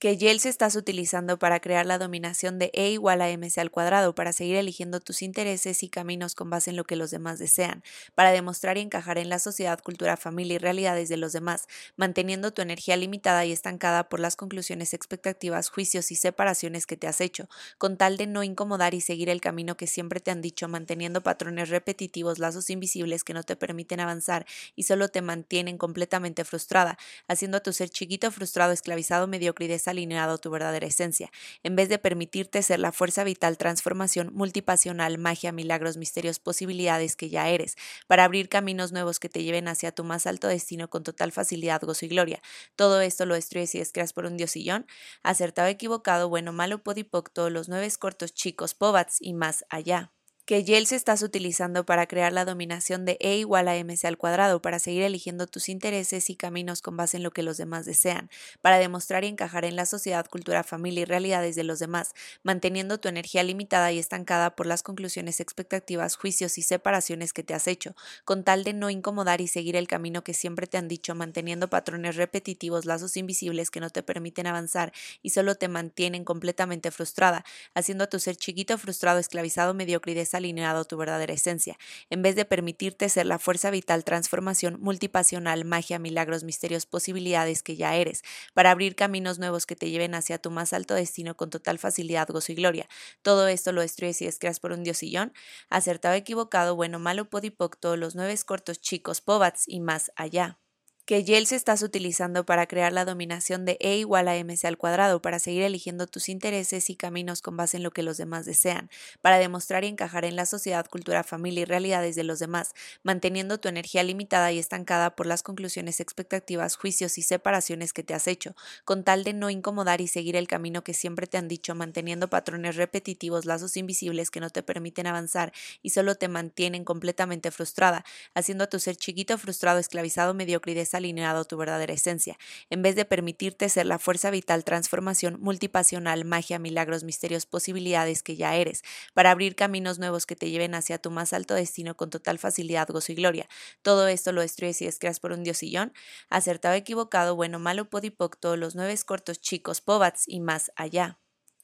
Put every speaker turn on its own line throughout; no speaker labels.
que se estás utilizando para crear la dominación de E igual a mc al cuadrado, para seguir eligiendo tus intereses y caminos con base en lo que los demás desean, para demostrar y encajar en la sociedad, cultura, familia y realidades de los demás, manteniendo tu energía limitada y estancada por las conclusiones, expectativas, juicios y separaciones que te has hecho, con tal de no incomodar y seguir el camino que siempre te han dicho, manteniendo patrones repetitivos, lazos invisibles que no te permiten avanzar y solo te mantienen completamente frustrada, haciendo a tu ser chiquito, frustrado, esclavizado, mediocre alineado tu verdadera esencia, en vez de permitirte ser la fuerza vital, transformación multipasional, magia, milagros, misterios, posibilidades que ya eres, para abrir caminos nuevos que te lleven hacia tu más alto destino con total facilidad, gozo y gloria. Todo esto lo destruyes y descreas por un diosillón, acertado, equivocado, bueno, malo, podipoc, todos los nueve cortos, chicos, pobats y más allá que Yale se estás utilizando para crear la dominación de E igual a mc al cuadrado, para seguir eligiendo tus intereses y caminos con base en lo que los demás desean, para demostrar y encajar en la sociedad, cultura, familia y realidades de los demás, manteniendo tu energía limitada y estancada por las conclusiones, expectativas, juicios y separaciones que te has hecho, con tal de no incomodar y seguir el camino que siempre te han dicho, manteniendo patrones repetitivos, lazos invisibles que no te permiten avanzar y solo te mantienen completamente frustrada, haciendo a tu ser chiquito, frustrado, esclavizado, mediocre y alineado tu verdadera esencia, en vez de permitirte ser la fuerza vital, transformación multipasional, magia, milagros, misterios, posibilidades que ya eres, para abrir caminos nuevos que te lleven hacia tu más alto destino con total facilidad, gozo y gloria. Todo esto lo destruyes y descreas por un diosillón, acertado, equivocado, bueno, malo, podipoc, todos los nueve cortos, chicos, pobats y más allá que se estás utilizando para crear la dominación de E igual a mc al cuadrado, para seguir eligiendo tus intereses y caminos con base en lo que los demás desean, para demostrar y encajar en la sociedad, cultura, familia y realidades de los demás, manteniendo tu energía limitada y estancada por las conclusiones, expectativas, juicios y separaciones que te has hecho, con tal de no incomodar y seguir el camino que siempre te han dicho, manteniendo patrones repetitivos, lazos invisibles que no te permiten avanzar y solo te mantienen completamente frustrada, haciendo a tu ser chiquito, frustrado, esclavizado, mediocre y alineado tu verdadera esencia, en vez de permitirte ser la fuerza vital, transformación multipasional, magia, milagros, misterios, posibilidades que ya eres, para abrir caminos nuevos que te lleven hacia tu más alto destino con total facilidad, gozo y gloria. Todo esto lo destruyes y descreas por un diosillón, acertado, equivocado, bueno, malo, podipoc, todos los nueve cortos, chicos, pobats y más allá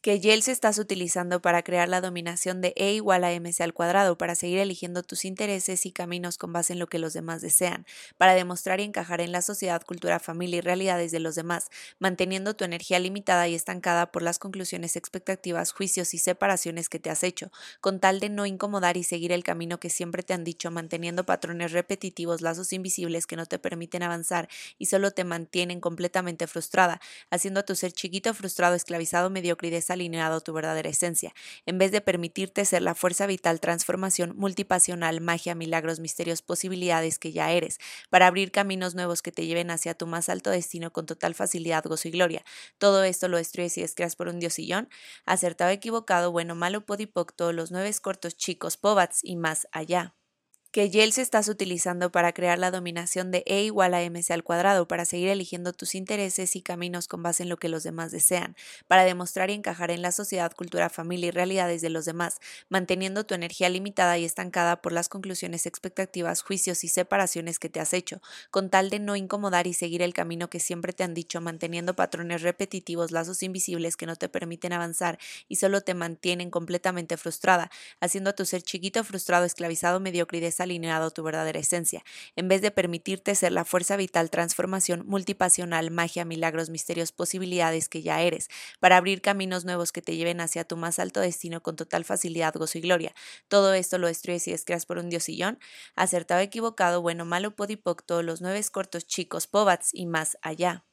que Yale se estás utilizando para crear la dominación de E igual a mc al cuadrado, para seguir eligiendo tus intereses y caminos con base en lo que los demás desean, para demostrar y encajar en la sociedad, cultura, familia y realidades de los demás, manteniendo tu energía limitada y estancada por las conclusiones, expectativas, juicios y separaciones que te has hecho, con tal de no incomodar y seguir el camino que siempre te han dicho, manteniendo patrones repetitivos, lazos invisibles que no te permiten avanzar y solo te mantienen completamente frustrada, haciendo a tu ser chiquito, frustrado, esclavizado, mediocre y alineado tu verdadera esencia, en vez de permitirte ser la fuerza vital, transformación multipasional, magia, milagros, misterios, posibilidades que ya eres, para abrir caminos nuevos que te lleven hacia tu más alto destino con total facilidad, gozo y gloria. Todo esto lo destruyes y descreas por un diosillón, acertado, equivocado, bueno, malo, podipoc, todos los nueve cortos, chicos, pobats y más allá que Yale se estás utilizando para crear la dominación de E igual a mc al cuadrado, para seguir eligiendo tus intereses y caminos con base en lo que los demás desean, para demostrar y encajar en la sociedad, cultura, familia y realidades de los demás, manteniendo tu energía limitada y estancada por las conclusiones, expectativas, juicios y separaciones que te has hecho, con tal de no incomodar y seguir el camino que siempre te han dicho, manteniendo patrones repetitivos, lazos invisibles que no te permiten avanzar y solo te mantienen completamente frustrada, haciendo a tu ser chiquito, frustrado, esclavizado, mediocre y alineado tu verdadera esencia, en vez de permitirte ser la fuerza vital, transformación multipasional, magia, milagros, misterios, posibilidades que ya eres, para abrir caminos nuevos que te lleven hacia tu más alto destino con total facilidad, gozo y gloria. Todo esto lo destruyes y descreas por un diosillón, acertado, equivocado, bueno, malo, podipoc, todos los nueve cortos, chicos, pobats y más allá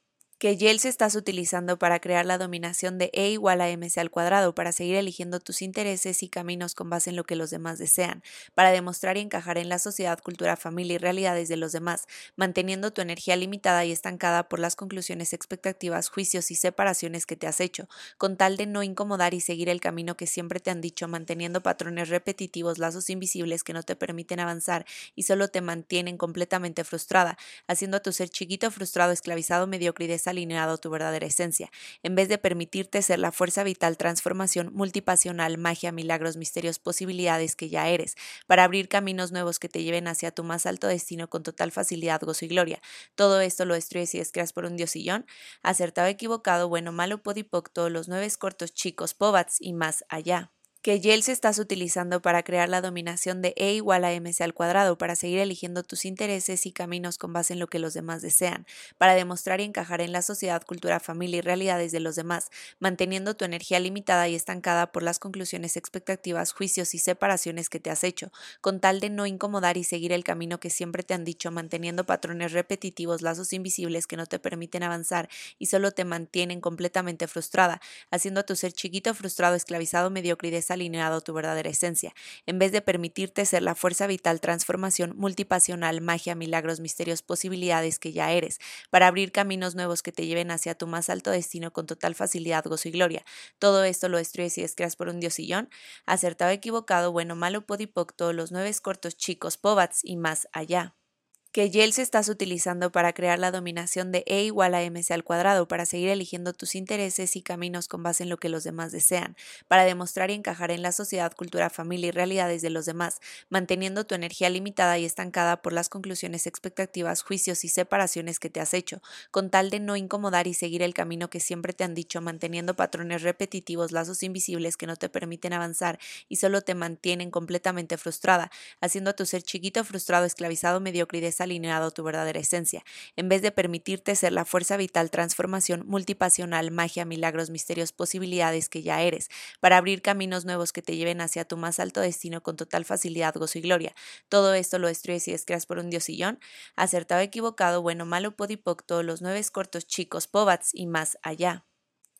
que se estás utilizando para crear la dominación de E igual a mc al cuadrado, para seguir eligiendo tus intereses y caminos con base en lo que los demás desean, para demostrar y encajar en la sociedad, cultura, familia y realidades de los demás, manteniendo tu energía limitada y estancada por las conclusiones, expectativas, juicios y separaciones que te has hecho, con tal de no incomodar y seguir el camino que siempre te han dicho, manteniendo patrones repetitivos, lazos invisibles que no te permiten avanzar y solo te mantienen completamente frustrada, haciendo a tu ser chiquito, frustrado, esclavizado, mediocre y alineado tu verdadera esencia, en vez de permitirte ser la fuerza vital, transformación, multipasional, magia, milagros, misterios, posibilidades que ya eres, para abrir caminos nuevos que te lleven hacia tu más alto destino con total facilidad, gozo y gloria. Todo esto lo destruyes y descreas por un diosillón, acertado, equivocado, bueno, malo, podipoc, los nueve cortos chicos, pobats y más allá que se estás utilizando para crear la dominación de E igual a mc al cuadrado, para seguir eligiendo tus intereses y caminos con base en lo que los demás desean, para demostrar y encajar en la sociedad, cultura, familia y realidades de los demás, manteniendo tu energía limitada y estancada por las conclusiones, expectativas, juicios y separaciones que te has hecho, con tal de no incomodar y seguir el camino que siempre te han dicho, manteniendo patrones repetitivos, lazos invisibles que no te permiten avanzar y solo te mantienen completamente frustrada, haciendo a tu ser chiquito, frustrado, esclavizado, mediocre y alineado tu verdadera esencia, en vez de permitirte ser la fuerza vital, transformación, multipasional, magia, milagros, misterios, posibilidades que ya eres, para abrir caminos nuevos que te lleven hacia tu más alto destino con total facilidad, gozo y gloria. Todo esto lo destruyes y descreas por un diosillón, acertado, equivocado, bueno, malo, podipoc, todos los nueve cortos, chicos, pobats y más allá que se estás utilizando para crear la dominación de E igual a mc al cuadrado, para seguir eligiendo tus intereses y caminos con base en lo que los demás desean, para demostrar y encajar en la sociedad, cultura, familia y realidades de los demás, manteniendo tu energía limitada y estancada por las conclusiones, expectativas, juicios y separaciones que te has hecho, con tal de no incomodar y seguir el camino que siempre te han dicho, manteniendo patrones repetitivos, lazos invisibles que no te permiten avanzar y solo te mantienen completamente frustrada, haciendo a tu ser chiquito, frustrado, esclavizado, mediocre y alineado tu verdadera esencia, en vez de permitirte ser la fuerza vital, transformación, multipasional, magia, milagros, misterios, posibilidades que ya eres, para abrir caminos nuevos que te lleven hacia tu más alto destino con total facilidad, gozo y gloria. Todo esto lo destruyes y descreas por un diosillón, acertado, equivocado, bueno, malo, podipoc, todos los nueve cortos chicos, pobats y más allá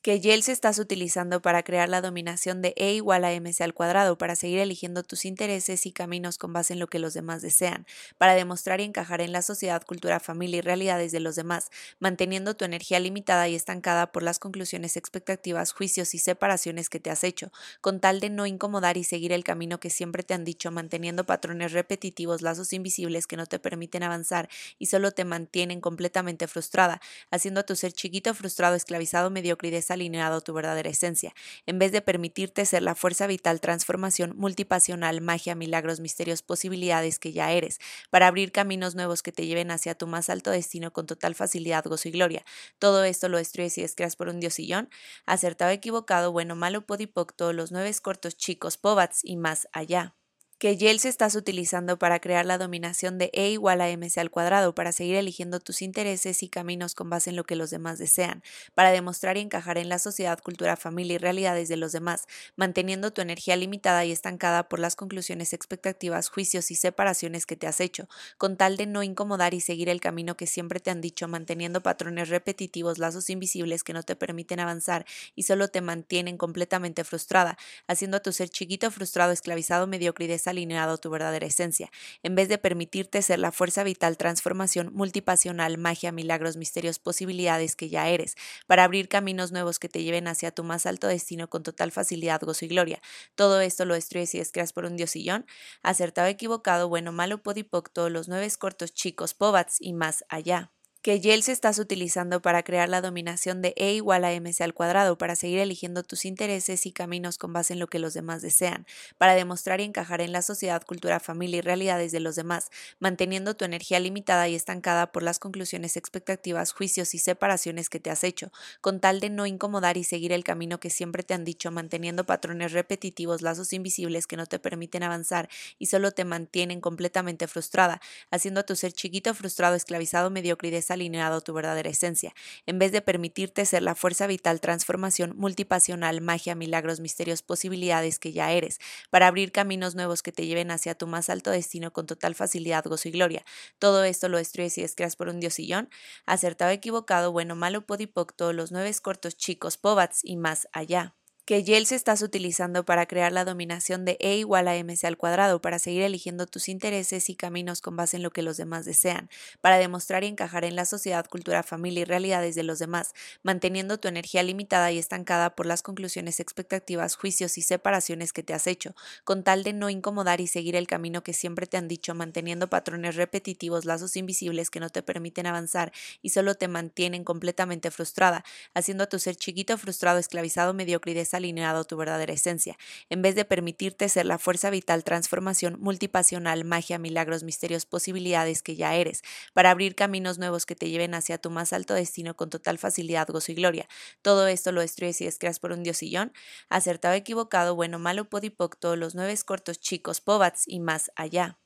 que Yale se estás utilizando para crear la dominación de E igual a mc al cuadrado, para seguir eligiendo tus intereses y caminos con base en lo que los demás desean, para demostrar y encajar en la sociedad, cultura, familia y realidades de los demás, manteniendo tu energía limitada y estancada por las conclusiones, expectativas, juicios y separaciones que te has hecho, con tal de no incomodar y seguir el camino que siempre te han dicho, manteniendo patrones repetitivos, lazos invisibles que no te permiten avanzar y solo te mantienen completamente frustrada, haciendo a tu ser chiquito, frustrado, esclavizado, mediocre alineado tu verdadera esencia, en vez de permitirte ser la fuerza vital, transformación, multipasional, magia, milagros, misterios, posibilidades que ya eres, para abrir caminos nuevos que te lleven hacia tu más alto destino con total facilidad, gozo y gloria. Todo esto lo destruyes y descreas por un diosillón, acertado, equivocado, bueno, malo, podipoc, todos los nueve cortos, chicos, pobats y más allá que Yale se estás utilizando para crear la dominación de E igual a mc al cuadrado, para seguir eligiendo tus intereses y caminos con base en lo que los demás desean, para demostrar y encajar en la sociedad, cultura, familia y realidades de los demás, manteniendo tu energía limitada y estancada por las conclusiones, expectativas, juicios y separaciones que te has hecho, con tal de no incomodar y seguir el camino que siempre te han dicho, manteniendo patrones repetitivos, lazos invisibles que no te permiten avanzar y solo te mantienen completamente frustrada, haciendo a tu ser chiquito, frustrado, esclavizado, mediocre y alineado tu verdadera esencia, en vez de permitirte ser la fuerza vital, transformación, multipasional, magia, milagros, misterios, posibilidades que ya eres, para abrir caminos nuevos que te lleven hacia tu más alto destino con total facilidad, gozo y gloria. Todo esto lo destruyes y descreas por un diosillón, acertado, equivocado, bueno, malo, podipoc, todos los nueve cortos, chicos, pobats y más allá que se estás utilizando para crear la dominación de E igual a mc al cuadrado, para seguir eligiendo tus intereses y caminos con base en lo que los demás desean, para demostrar y encajar en la sociedad, cultura, familia y realidades de los demás, manteniendo tu energía limitada y estancada por las conclusiones, expectativas, juicios y separaciones que te has hecho, con tal de no incomodar y seguir el camino que siempre te han dicho, manteniendo patrones repetitivos, lazos invisibles que no te permiten avanzar y solo te mantienen completamente frustrada, haciendo a tu ser chiquito, frustrado, esclavizado, mediocre alineado tu verdadera esencia, en vez de permitirte ser la fuerza vital, transformación, multipasional, magia, milagros, misterios, posibilidades que ya eres, para abrir caminos nuevos que te lleven hacia tu más alto destino con total facilidad, gozo y gloria. Todo esto lo destruyes y descreas por un diosillón, acertado, equivocado, bueno, malo, podipoc, todos los nueve cortos, chicos, pobats y más allá que Yeltsin estás utilizando para crear la dominación de E igual a mc al cuadrado, para seguir eligiendo tus intereses y caminos con base en lo que los demás desean, para demostrar y encajar en la sociedad, cultura, familia y realidades de los demás, manteniendo tu energía limitada y estancada por las conclusiones, expectativas, juicios y separaciones que te has hecho, con tal de no incomodar y seguir el camino que siempre te han dicho, manteniendo patrones repetitivos, lazos invisibles que no te permiten avanzar y solo te mantienen completamente frustrada, haciendo a tu ser chiquito, frustrado, esclavizado, mediocre alineado tu verdadera esencia, en vez de permitirte ser la fuerza vital, transformación multipasional, magia, milagros, misterios, posibilidades que ya eres, para abrir caminos nuevos que te lleven hacia tu más alto destino con total facilidad, gozo y gloria. Todo esto lo destruyes y descreas por un diosillón, acertado, equivocado, bueno, malo, podipoc, los nueve cortos, chicos, pobats y más allá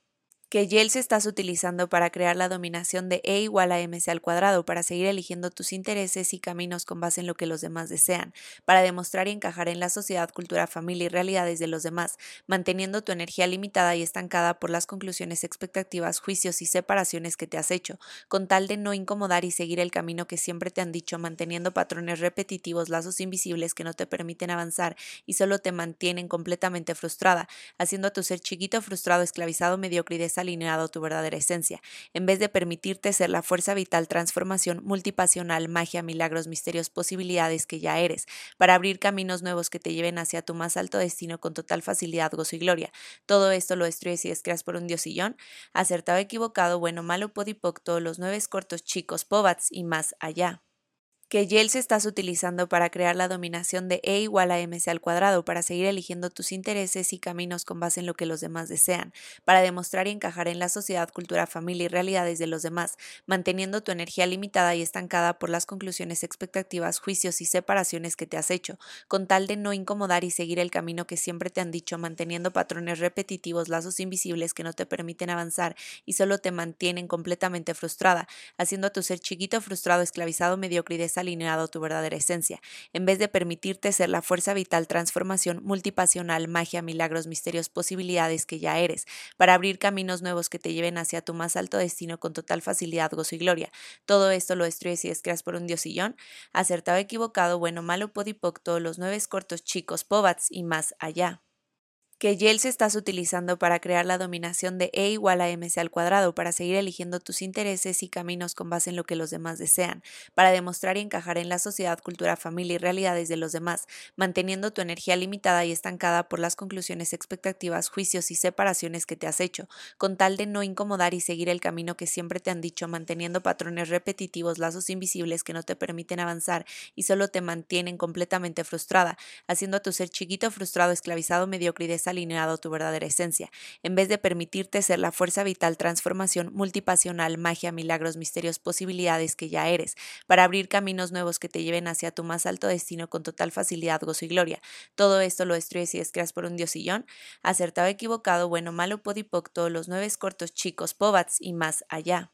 que Yeltsin estás utilizando para crear la dominación de E igual a mc al cuadrado, para seguir eligiendo tus intereses y caminos con base en lo que los demás desean, para demostrar y encajar en la sociedad, cultura, familia y realidades de los demás, manteniendo tu energía limitada y estancada por las conclusiones, expectativas, juicios y separaciones que te has hecho, con tal de no incomodar y seguir el camino que siempre te han dicho, manteniendo patrones repetitivos, lazos invisibles que no te permiten avanzar y solo te mantienen completamente frustrada, haciendo a tu ser chiquito, frustrado, esclavizado, mediocre alineado tu verdadera esencia, en vez de permitirte ser la fuerza vital, transformación multipasional, magia, milagros, misterios, posibilidades que ya eres, para abrir caminos nuevos que te lleven hacia tu más alto destino con total facilidad, gozo y gloria. Todo esto lo destruyes y descreas por un diosillón, acertado, equivocado, bueno, malo, podipoc, los nueve cortos, chicos, pobats y más allá que Yeltsin estás utilizando para crear la dominación de E igual a mc al cuadrado, para seguir eligiendo tus intereses y caminos con base en lo que los demás desean, para demostrar y encajar en la sociedad, cultura, familia y realidades de los demás, manteniendo tu energía limitada y estancada por las conclusiones, expectativas, juicios y separaciones que te has hecho, con tal de no incomodar y seguir el camino que siempre te han dicho, manteniendo patrones repetitivos, lazos invisibles que no te permiten avanzar y solo te mantienen completamente frustrada, haciendo a tu ser chiquito, frustrado, esclavizado, mediocre alineado tu verdadera esencia, en vez de permitirte ser la fuerza vital, transformación multipasional, magia, milagros, misterios, posibilidades que ya eres, para abrir caminos nuevos que te lleven hacia tu más alto destino con total facilidad, gozo y gloria. Todo esto lo destruyes y descreas por un diosillón, acertado, equivocado, bueno, malo, podipoc, todos los nueve cortos, chicos, pobats y más allá que Yeltsin estás utilizando para crear la dominación de E igual a mc al cuadrado, para seguir eligiendo tus intereses y caminos con base en lo que los demás desean, para demostrar y encajar en la sociedad, cultura, familia y realidades de los demás, manteniendo tu energía limitada y estancada por las conclusiones, expectativas, juicios y separaciones que te has hecho, con tal de no incomodar y seguir el camino que siempre te han dicho, manteniendo patrones repetitivos, lazos invisibles que no te permiten avanzar y solo te mantienen completamente frustrada, haciendo a tu ser chiquito, frustrado, esclavizado, mediocre alineado a tu verdadera esencia, en vez de permitirte ser la fuerza vital, transformación multipasional, magia, milagros, misterios, posibilidades que ya eres, para abrir caminos nuevos que te lleven hacia tu más alto destino con total facilidad, gozo y gloria. Todo esto lo destruyes y descreas por un diosillón, acertado, equivocado, bueno, malo, podipoc, todos los nueve cortos, chicos, pobats y más allá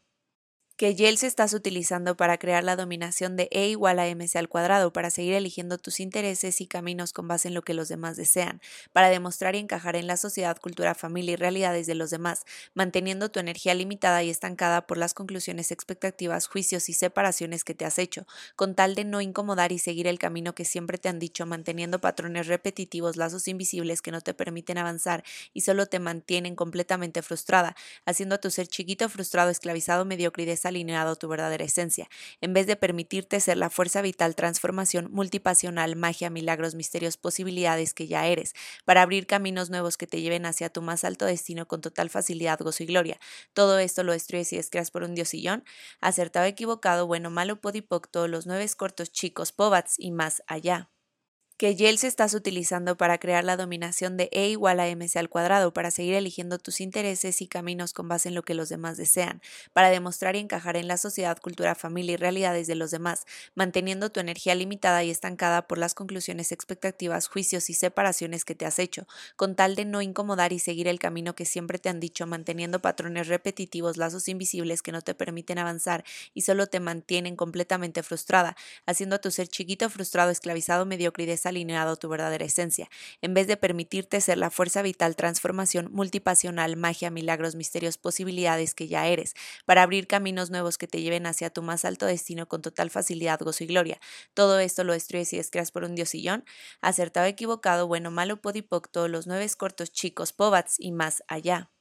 que Yeltsin estás utilizando para crear la dominación de E igual a mc al cuadrado, para seguir eligiendo tus intereses y caminos con base en lo que los demás desean, para demostrar y encajar en la sociedad, cultura, familia y realidades de los demás, manteniendo tu energía limitada y estancada por las conclusiones, expectativas, juicios y separaciones que te has hecho, con tal de no incomodar y seguir el camino que siempre te han dicho, manteniendo patrones repetitivos, lazos invisibles que no te permiten avanzar y solo te mantienen completamente frustrada, haciendo a tu ser chiquito, frustrado, esclavizado, mediocre alineado a tu verdadera esencia, en vez de permitirte ser la fuerza vital, transformación multipasional, magia, milagros, misterios, posibilidades que ya eres, para abrir caminos nuevos que te lleven hacia tu más alto destino con total facilidad, gozo y gloria. Todo esto lo destruyes y descreas por un diosillón, acertado, equivocado, bueno, malo, podipoc, todos los nueve cortos, chicos, pobats y más allá que Yeltsin estás utilizando para crear la dominación de E igual a mc al cuadrado, para seguir eligiendo tus intereses y caminos con base en lo que los demás desean, para demostrar y encajar en la sociedad, cultura, familia y realidades de los demás, manteniendo tu energía limitada y estancada por las conclusiones, expectativas, juicios y separaciones que te has hecho, con tal de no incomodar y seguir el camino que siempre te han dicho, manteniendo patrones repetitivos, lazos invisibles que no te permiten avanzar y solo te mantienen completamente frustrada, haciendo a tu ser chiquito, frustrado, esclavizado, mediocre y alineado tu verdadera esencia, en vez de permitirte ser la fuerza vital, transformación, multipasional, magia, milagros, misterios, posibilidades que ya eres, para abrir caminos nuevos que te lleven hacia tu más alto destino con total facilidad, gozo y gloria. Todo esto lo destruyes y descreas por un diosillón, acertado, equivocado, bueno, malo, podipoc, todos los nueve cortos chicos, pobats y más allá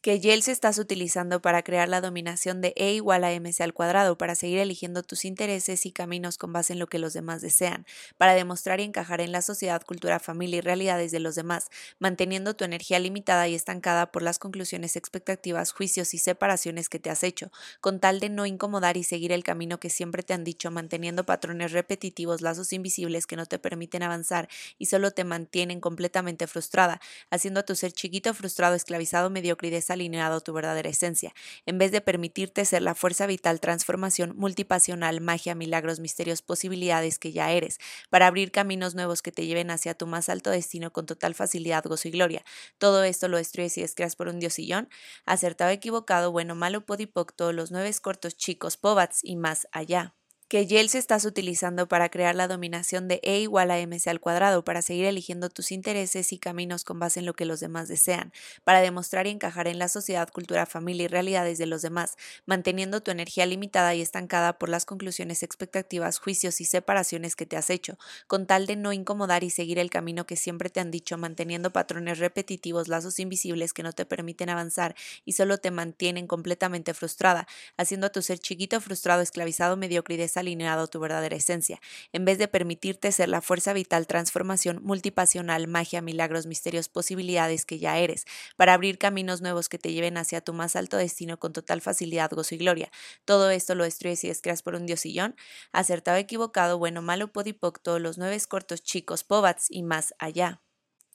que Yeltsin estás utilizando para crear la dominación de E igual a mc al cuadrado, para seguir eligiendo tus intereses y caminos con base en lo que los demás desean, para demostrar y encajar en la sociedad, cultura, familia y realidades de los demás, manteniendo tu energía limitada y estancada por las conclusiones, expectativas, juicios y separaciones que te has hecho, con tal de no incomodar y seguir el camino que siempre te han dicho, manteniendo patrones repetitivos, lazos invisibles que no te permiten avanzar y solo te mantienen completamente frustrada, haciendo a tu ser chiquito, frustrado, esclavizado, mediocre y alineado tu verdadera esencia, en vez de permitirte ser la fuerza vital, transformación, multipasional, magia, milagros, misterios, posibilidades que ya eres, para abrir caminos nuevos que te lleven hacia tu más alto destino con total facilidad, gozo y gloria. Todo esto lo destruyes y descreas por un diosillón, acertado, equivocado, bueno, malo, podipoc, todos los nueve cortos, chicos, pobats y más allá que Yel se estás utilizando para crear la dominación de E igual a mc al cuadrado, para seguir eligiendo tus intereses y caminos con base en lo que los demás desean, para demostrar y encajar en la sociedad, cultura, familia y realidades de los demás, manteniendo tu energía limitada y estancada por las conclusiones, expectativas, juicios y separaciones que te has hecho, con tal de no incomodar y seguir el camino que siempre te han dicho, manteniendo patrones repetitivos, lazos invisibles que no te permiten avanzar y solo te mantienen completamente frustrada, haciendo a tu ser chiquito, frustrado, esclavizado, mediocre alineado tu verdadera esencia, en vez de permitirte ser la fuerza vital, transformación, multipasional, magia, milagros, misterios, posibilidades que ya eres, para abrir caminos nuevos que te lleven hacia tu más alto destino con total facilidad, gozo y gloria. Todo esto lo destruyes y descreas por un diosillón, acertado, equivocado, bueno, malo, podipoc, los nueve cortos, chicos, pobats y más allá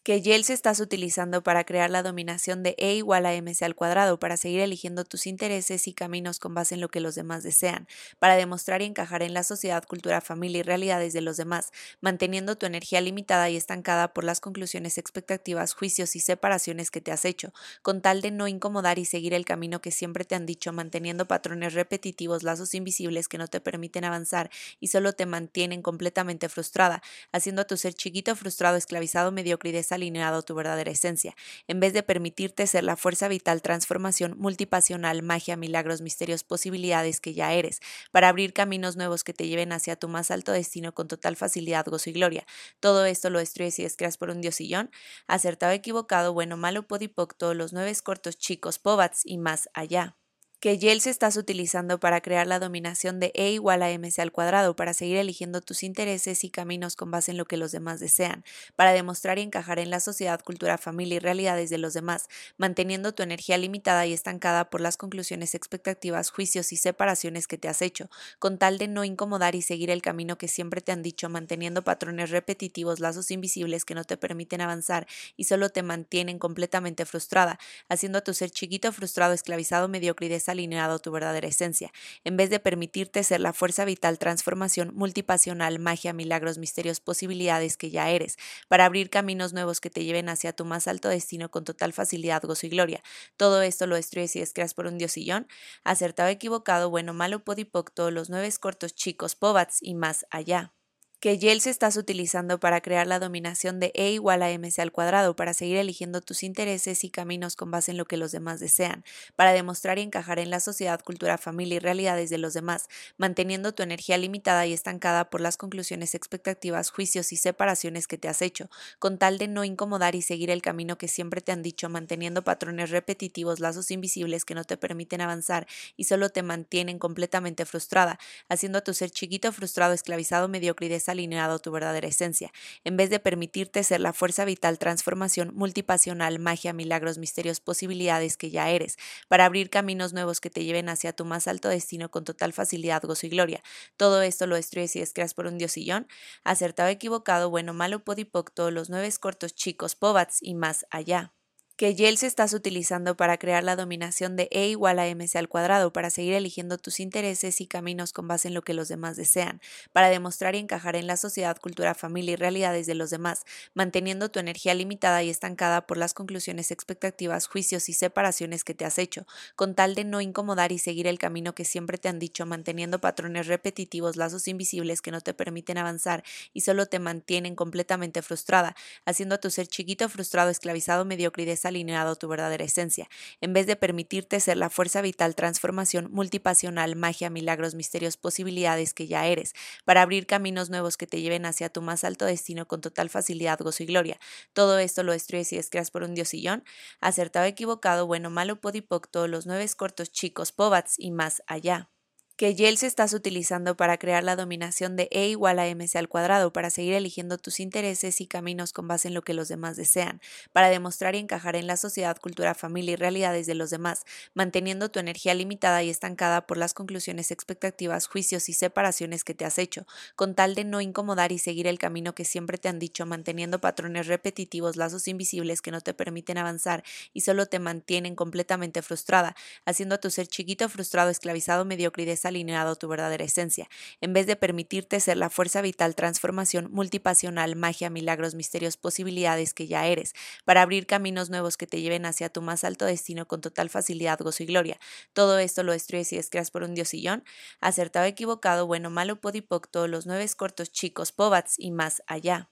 que Yel se estás utilizando para crear la dominación de E igual a mc al cuadrado, para seguir eligiendo tus intereses y caminos con base en lo que los demás desean, para demostrar y encajar en la sociedad, cultura, familia y realidades de los demás, manteniendo tu energía limitada y estancada por las conclusiones, expectativas, juicios y separaciones que te has hecho, con tal de no incomodar y seguir el camino que siempre te han dicho, manteniendo patrones repetitivos, lazos invisibles que no te permiten avanzar y solo te mantienen completamente frustrada, haciendo a tu ser chiquito, frustrado, esclavizado, mediocre alineado a tu verdadera esencia, en vez de permitirte ser la fuerza vital, transformación, multipasional, magia, milagros, misterios, posibilidades que ya eres, para abrir caminos nuevos que te lleven hacia tu más alto destino con total facilidad, gozo y gloria. Todo esto lo destruyes y descreas por un diosillón, acertado, equivocado, bueno, malo, podipoc, los nueve cortos, chicos, pobats y más allá que Yel se estás utilizando para crear la dominación de E igual a mc al cuadrado, para seguir eligiendo tus intereses y caminos con base en lo que los demás desean, para demostrar y encajar en la sociedad, cultura, familia y realidades de los demás, manteniendo tu energía limitada y estancada por las conclusiones, expectativas, juicios y separaciones que te has hecho, con tal de no incomodar y seguir el camino que siempre te han dicho, manteniendo patrones repetitivos, lazos invisibles que no te permiten avanzar y solo te mantienen completamente frustrada, haciendo a tu ser chiquito, frustrado, esclavizado, mediocre y alineado tu verdadera esencia, en vez de permitirte ser la fuerza vital, transformación, multipasional, magia, milagros, misterios, posibilidades que ya eres, para abrir caminos nuevos que te lleven hacia tu más alto destino con total facilidad, gozo y gloria. Todo esto lo destruyes y descreas por un diosillón, acertado, equivocado, bueno, malo, podipoc, todos los nueve cortos, chicos, pobats y más allá que Yel se estás utilizando para crear la dominación de E igual a mc al cuadrado, para seguir eligiendo tus intereses y caminos con base en lo que los demás desean, para demostrar y encajar en la sociedad, cultura, familia y realidades de los demás, manteniendo tu energía limitada y estancada por las conclusiones, expectativas, juicios y separaciones que te has hecho, con tal de no incomodar y seguir el camino que siempre te han dicho, manteniendo patrones repetitivos, lazos invisibles que no te permiten avanzar y solo te mantienen completamente frustrada, haciendo a tu ser chiquito, frustrado, esclavizado, mediocre alineado tu verdadera esencia, en vez de permitirte ser la fuerza vital, transformación, multipasional, magia, milagros, misterios, posibilidades que ya eres, para abrir caminos nuevos que te lleven hacia tu más alto destino con total facilidad, gozo y gloria. Todo esto lo destruyes y descreas por un diosillón, acertado, equivocado, bueno, malo, podipoc, todos los nueve cortos, chicos, pobats y más allá que Yeltsin estás utilizando para crear la dominación de E igual a mc al cuadrado, para seguir eligiendo tus intereses y caminos con base en lo que los demás desean, para demostrar y encajar en la sociedad, cultura, familia y realidades de los demás, manteniendo tu energía limitada y estancada por las conclusiones, expectativas, juicios y separaciones que te has hecho, con tal de no incomodar y seguir el camino que siempre te han dicho, manteniendo patrones repetitivos, lazos invisibles que no te permiten avanzar y solo te mantienen completamente frustrada, haciendo a tu ser chiquito, frustrado, esclavizado, mediocre alineado a tu verdadera esencia, en vez de permitirte ser la fuerza vital, transformación multipasional, magia, milagros, misterios, posibilidades que ya eres, para abrir caminos nuevos que te lleven hacia tu más alto destino con total facilidad, gozo y gloria. Todo esto lo destruyes y descreas por un diosillón, acertado, equivocado, bueno, malo, podipoc, todos los nueve cortos, chicos, pobats y más allá que Yeltsin estás utilizando para crear la dominación de E igual a mc al cuadrado, para seguir eligiendo tus intereses y caminos con base en lo que los demás desean, para demostrar y encajar en la sociedad, cultura, familia y realidades de los demás, manteniendo tu energía limitada y estancada por las conclusiones, expectativas, juicios y separaciones que te has hecho, con tal de no incomodar y seguir el camino que siempre te han dicho, manteniendo patrones repetitivos, lazos invisibles que no te permiten avanzar y solo te mantienen completamente frustrada, haciendo a tu ser chiquito, frustrado, esclavizado, mediocre y alineado tu verdadera esencia, en vez de permitirte ser la fuerza vital, transformación multipasional, magia, milagros, misterios, posibilidades que ya eres, para abrir caminos nuevos que te lleven hacia tu más alto destino con total facilidad, gozo y gloria. Todo esto lo destruyes y descreas por un diosillón, acertado, equivocado, bueno, malo, podipoc, todos los nueve cortos, chicos, pobats y más allá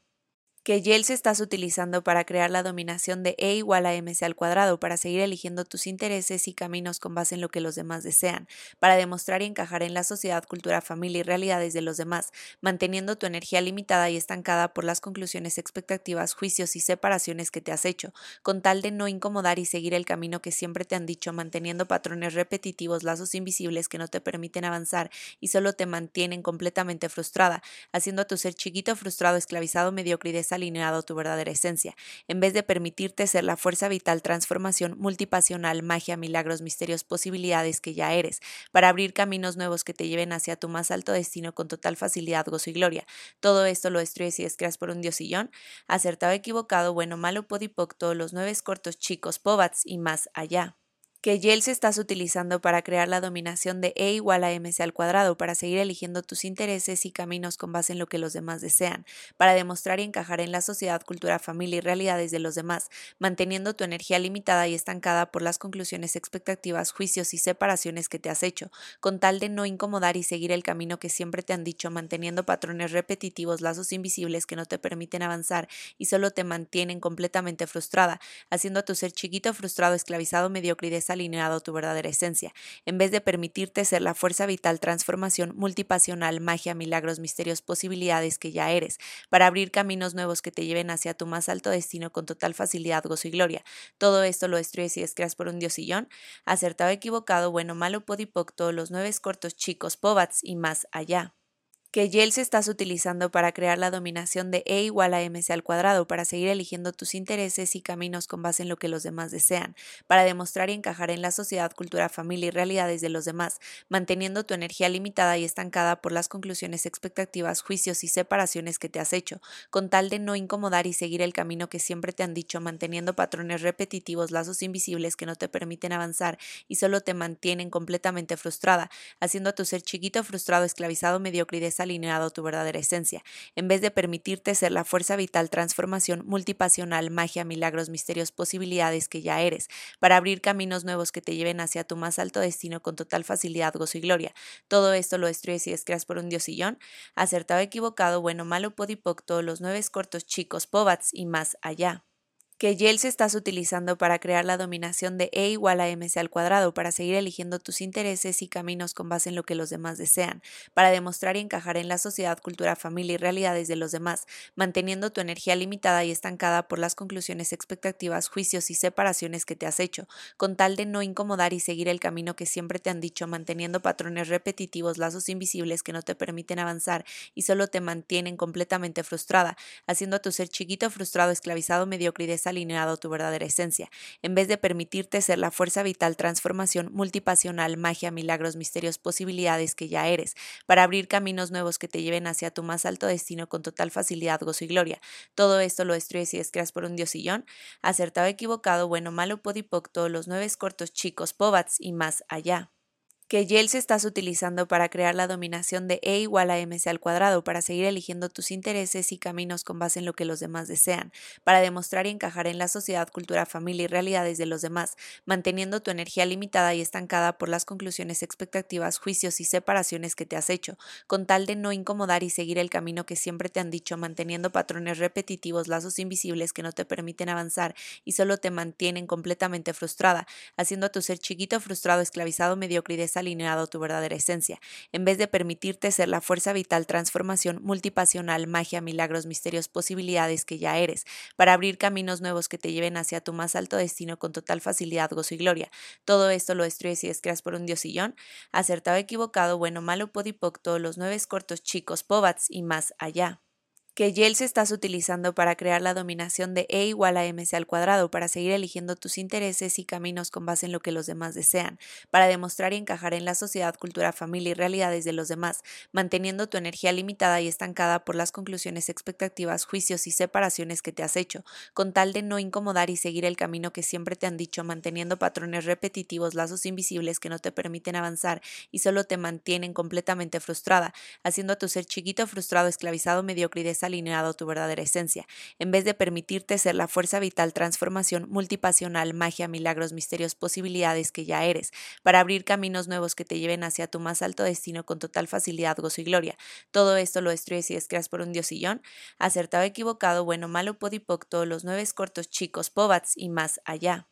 que Yeltsin estás utilizando para crear la dominación de E igual a mc al cuadrado, para seguir eligiendo tus intereses y caminos con base en lo que los demás desean, para demostrar y encajar en la sociedad, cultura, familia y realidades de los demás, manteniendo tu energía limitada y estancada por las conclusiones, expectativas, juicios y separaciones que te has hecho, con tal de no incomodar y seguir el camino que siempre te han dicho, manteniendo patrones repetitivos, lazos invisibles que no te permiten avanzar y solo te mantienen completamente frustrada, haciendo a tu ser chiquito, frustrado, esclavizado, mediocre y alineado tu verdadera esencia, en vez de permitirte ser la fuerza vital, transformación multipasional, magia, milagros, misterios, posibilidades que ya eres, para abrir caminos nuevos que te lleven hacia tu más alto destino con total facilidad, gozo y gloria. Todo esto lo destruyes y descreas por un diosillón, acertado, equivocado, bueno, malo, podipoc, todos los nueve cortos, chicos, pobats y más allá que Yeltsin estás utilizando para crear la dominación de E igual a mc al cuadrado, para seguir eligiendo tus intereses y caminos con base en lo que los demás desean, para demostrar y encajar en la sociedad, cultura, familia y realidades de los demás, manteniendo tu energía limitada y estancada por las conclusiones, expectativas, juicios y separaciones que te has hecho, con tal de no incomodar y seguir el camino que siempre te han dicho, manteniendo patrones repetitivos, lazos invisibles que no te permiten avanzar y solo te mantienen completamente frustrada, haciendo a tu ser chiquito, frustrado, esclavizado, mediocre alineado a tu verdadera esencia, en vez de permitirte ser la fuerza vital, transformación multipasional, magia, milagros, misterios, posibilidades que ya eres, para abrir caminos nuevos que te lleven hacia tu más alto destino con total facilidad, gozo y gloria. Todo esto lo destruyes y descreas por un diosillón, acertado, equivocado, bueno, malo, podipoc, todos los nueve cortos, chicos, pobats y más allá que Yeltsin estás utilizando para crear la dominación de E igual a mc al cuadrado, para seguir eligiendo tus intereses y caminos con base en lo que los demás desean, para demostrar y encajar en la sociedad, cultura, familia y realidades de los demás, manteniendo tu energía limitada y estancada por las conclusiones, expectativas, juicios y separaciones que te has hecho, con tal de no incomodar y seguir el camino que siempre te han dicho, manteniendo patrones repetitivos, lazos invisibles que no te permiten avanzar y solo te mantienen completamente frustrada, haciendo a tu ser chiquito, frustrado, esclavizado, mediocre alineado tu verdadera esencia, en vez de permitirte ser la fuerza vital, transformación multipasional, magia, milagros, misterios, posibilidades que ya eres, para abrir caminos nuevos que te lleven hacia tu más alto destino con total facilidad, gozo y gloria. Todo esto lo destruyes y descreas por un diosillón, acertado, equivocado, bueno, malo, podipoc, todos los nueve cortos, chicos, pobats y más allá que Yeltsin estás utilizando para crear la dominación de E igual a mc al cuadrado, para seguir eligiendo tus intereses y caminos con base en lo que los demás desean, para demostrar y encajar en la sociedad, cultura, familia y realidades de los demás, manteniendo tu energía limitada y estancada por las conclusiones, expectativas, juicios y separaciones que te has hecho, con tal de no incomodar y seguir el camino que siempre te han dicho, manteniendo patrones repetitivos, lazos invisibles que no te permiten avanzar y solo te mantienen completamente frustrada, haciendo a tu ser chiquito, frustrado, esclavizado, mediocre y alineado tu verdadera esencia, en vez de permitirte ser la fuerza vital, transformación multipasional, magia, milagros, misterios, posibilidades que ya eres, para abrir caminos nuevos que te lleven hacia tu más alto destino con total facilidad, gozo y gloria. Todo esto lo destruyes y descreas por un diosillón, acertado, equivocado, bueno, malo, podipoc, todos los nueve cortos chicos, pobats y más allá que se estás utilizando para crear la dominación de E igual a mc al cuadrado, para seguir eligiendo tus intereses y caminos con base en lo que los demás desean, para demostrar y encajar en la sociedad, cultura, familia y realidades de los demás, manteniendo tu energía limitada y estancada por las conclusiones, expectativas, juicios y separaciones que te has hecho, con tal de no incomodar y seguir el camino que siempre te han dicho, manteniendo patrones repetitivos, lazos invisibles que no te permiten avanzar y solo te mantienen completamente frustrada, haciendo a tu ser chiquito, frustrado, esclavizado, mediocre y alineado tu verdadera esencia, en vez de permitirte ser la fuerza vital, transformación multipasional, magia, milagros, misterios, posibilidades que ya eres, para abrir caminos nuevos que te lleven hacia tu más alto destino con total facilidad, gozo y gloria. Todo esto lo destruyes y descreas por un diosillón, acertado, equivocado, bueno, malo, podipoc, todos los nueve cortos chicos, pobats y más allá que se estás utilizando para crear la dominación de E igual a mc al cuadrado, para seguir eligiendo tus intereses y caminos con base en lo que los demás desean, para demostrar y encajar en la sociedad, cultura, familia y realidades de los demás, manteniendo tu energía limitada y estancada por las conclusiones, expectativas, juicios y separaciones que te has hecho, con tal de no incomodar y seguir el camino que siempre te han dicho, manteniendo patrones repetitivos, lazos invisibles que no te permiten avanzar y solo te mantienen completamente frustrada, haciendo a tu ser chiquito, frustrado, esclavizado, mediocre y alineado tu verdadera esencia, en vez de permitirte ser la fuerza vital, transformación multipasional, magia, milagros, misterios, posibilidades que ya eres, para abrir caminos nuevos que te lleven hacia tu más alto destino con total facilidad, gozo y gloria. Todo esto lo destruyes y descreas por un diosillón, acertado, equivocado, bueno, malo, podipoc, todos los nueve cortos chicos, pobats y más allá.